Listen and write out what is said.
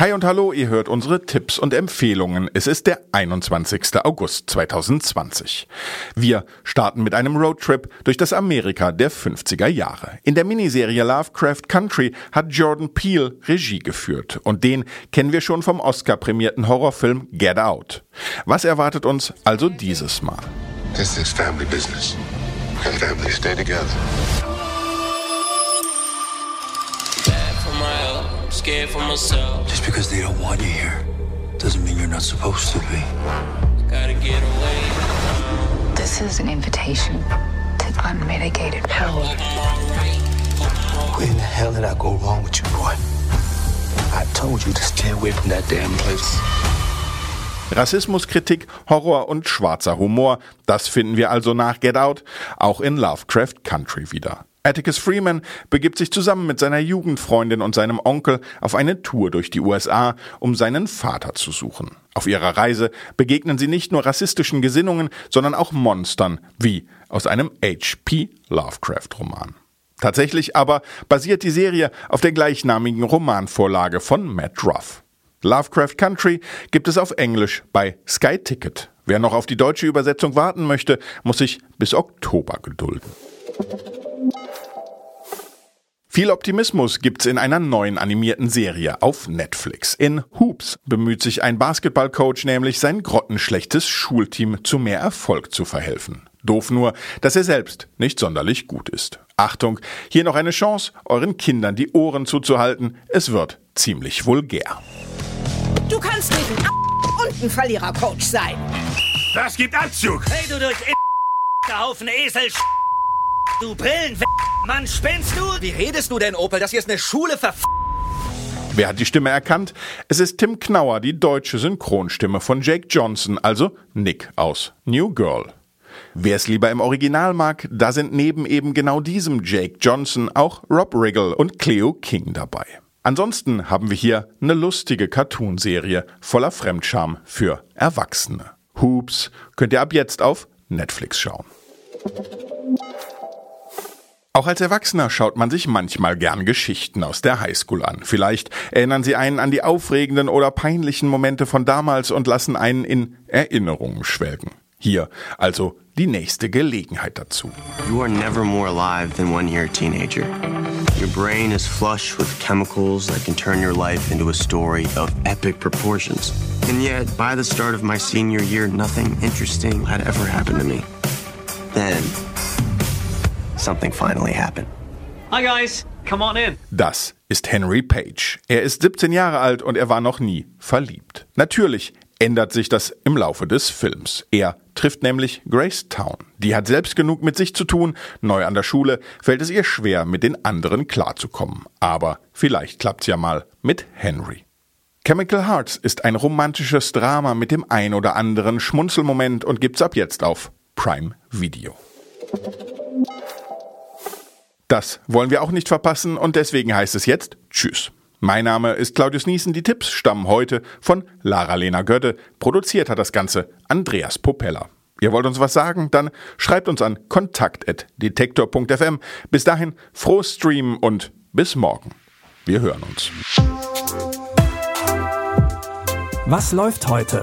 Hi und hallo, ihr hört unsere Tipps und Empfehlungen. Es ist der 21. August 2020. Wir starten mit einem Roadtrip durch das Amerika der 50er Jahre. In der Miniserie Lovecraft Country hat Jordan Peele Regie geführt und den kennen wir schon vom Oscar-prämierten Horrorfilm Get Out. Was erwartet uns also dieses Mal? This is family business. And families stay together. Scared for myself. Just because they don't want you here doesn't mean you're not supposed to be. Gotta get away. This is an invitation to unmitigated power. What in the hell did I go wrong with you, boy? I told you to stay away from that damn place. Rassismuskritik, Horror und schwarzer Humor, das finden wir also nach Get Out auch in Lovecraft Country wieder. Atticus Freeman begibt sich zusammen mit seiner Jugendfreundin und seinem Onkel auf eine Tour durch die USA, um seinen Vater zu suchen. Auf ihrer Reise begegnen sie nicht nur rassistischen Gesinnungen, sondern auch Monstern, wie aus einem H.P. Lovecraft-Roman. Tatsächlich aber basiert die Serie auf der gleichnamigen Romanvorlage von Matt Ruff. Lovecraft Country gibt es auf Englisch bei Sky Ticket. Wer noch auf die deutsche Übersetzung warten möchte, muss sich bis Oktober gedulden. Viel Optimismus gibt's in einer neuen animierten Serie auf Netflix. In Hoops bemüht sich ein Basketballcoach nämlich, sein grottenschlechtes Schulteam zu mehr Erfolg zu verhelfen. Doof nur, dass er selbst nicht sonderlich gut ist. Achtung, hier noch eine Chance, euren Kindern die Ohren zuzuhalten. Es wird ziemlich vulgär. Du kannst nicht ein und ein Verlierercoach sein. Das gibt Anzug. Hey, du durch Haufen Esel. Du Brillen. Mann, spinnst du? Wie redest du denn, Opel? Das hier ist eine Schule ver... Wer hat die Stimme erkannt? Es ist Tim Knauer, die deutsche Synchronstimme von Jake Johnson, also Nick aus New Girl. Wer es lieber im Original mag, da sind neben eben genau diesem Jake Johnson auch Rob Riggle und Cleo King dabei. Ansonsten haben wir hier eine lustige Cartoonserie voller Fremdscham für Erwachsene. Hoops könnt ihr ab jetzt auf Netflix schauen. Auch als Erwachsener schaut man sich manchmal gern Geschichten aus der Highschool an. Vielleicht erinnern sie einen an die aufregenden oder peinlichen Momente von damals und lassen einen in Erinnerungen schwelgen. Hier also die nächste Gelegenheit dazu. You are never more alive than when you're a teenager. Your brain is flush with chemicals that can turn your life into a story of epic proportions. And yet, by the start of my senior year, nothing interesting had ever happened to me. Then something finally happened. Hi guys, come on in. Das ist Henry Page. Er ist 17 Jahre alt und er war noch nie verliebt. Natürlich ändert sich das im Laufe des Films. Er trifft nämlich Grace Town. Die hat selbst genug mit sich zu tun. Neu an der Schule fällt es ihr schwer, mit den anderen klarzukommen. Aber vielleicht klappt's ja mal mit Henry. Chemical Hearts ist ein romantisches Drama mit dem ein oder anderen Schmunzelmoment und gibt's ab jetzt auf Prime Video. Das wollen wir auch nicht verpassen und deswegen heißt es jetzt Tschüss. Mein Name ist Claudius Niesen. Die Tipps stammen heute von Lara-Lena Götte. Produziert hat das Ganze Andreas Popella. Ihr wollt uns was sagen? Dann schreibt uns an kontakt.detektor.fm. Bis dahin, frohes Streamen und bis morgen. Wir hören uns. Was läuft heute?